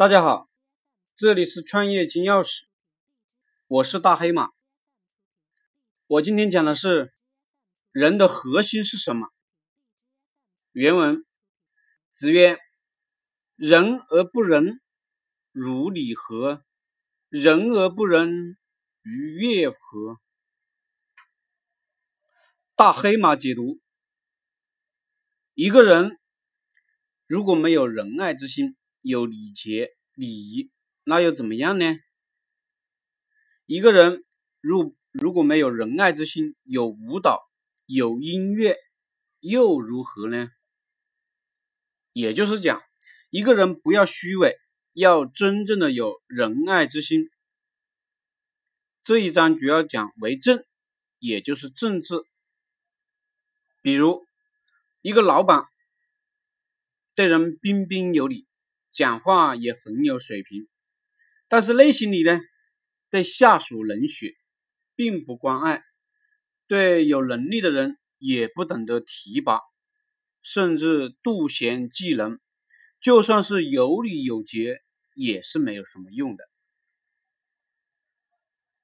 大家好，这里是创业金钥匙，我是大黑马。我今天讲的是人的核心是什么？原文：子曰：“人而不仁，如礼何？人而不仁，如乐何？”大黑马解读：一个人如果没有仁爱之心，有礼节、礼仪，那又怎么样呢？一个人如如果没有仁爱之心，有舞蹈、有音乐，又如何呢？也就是讲，一个人不要虚伪，要真正的有仁爱之心。这一章主要讲为政，也就是政治。比如，一个老板对人彬彬有礼。讲话也很有水平，但是内心里呢，对下属冷血，并不关爱，对有能力的人也不懂得提拔，甚至妒贤嫉能，就算是有礼有节，也是没有什么用的。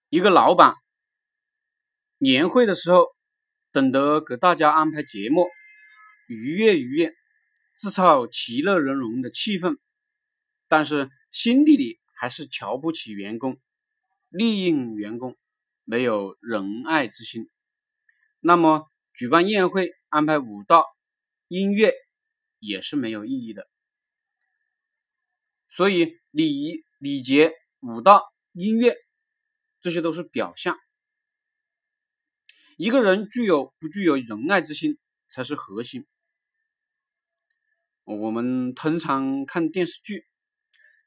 一个老板年会的时候，懂得给大家安排节目，愉悦愉悦，制造其乐融融的气氛。但是心底里还是瞧不起员工，利用员工，没有仁爱之心。那么举办宴会、安排舞蹈、音乐也是没有意义的。所以礼仪、礼节、舞蹈、音乐，这些都是表象。一个人具有不具有仁爱之心，才是核心。我们通常看电视剧。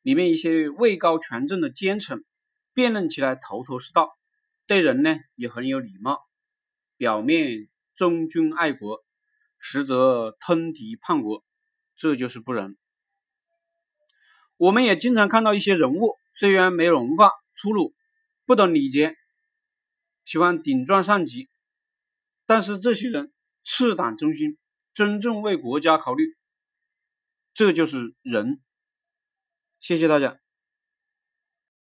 里面一些位高权重的奸臣，辩论起来头头是道，对人呢也很有礼貌，表面忠君爱国，实则通敌叛国，这就是不仁。我们也经常看到一些人物，虽然没文化、粗鲁、不懂礼节，喜欢顶撞上级，但是这些人赤胆忠心，真正为国家考虑，这就是仁。谢谢大家。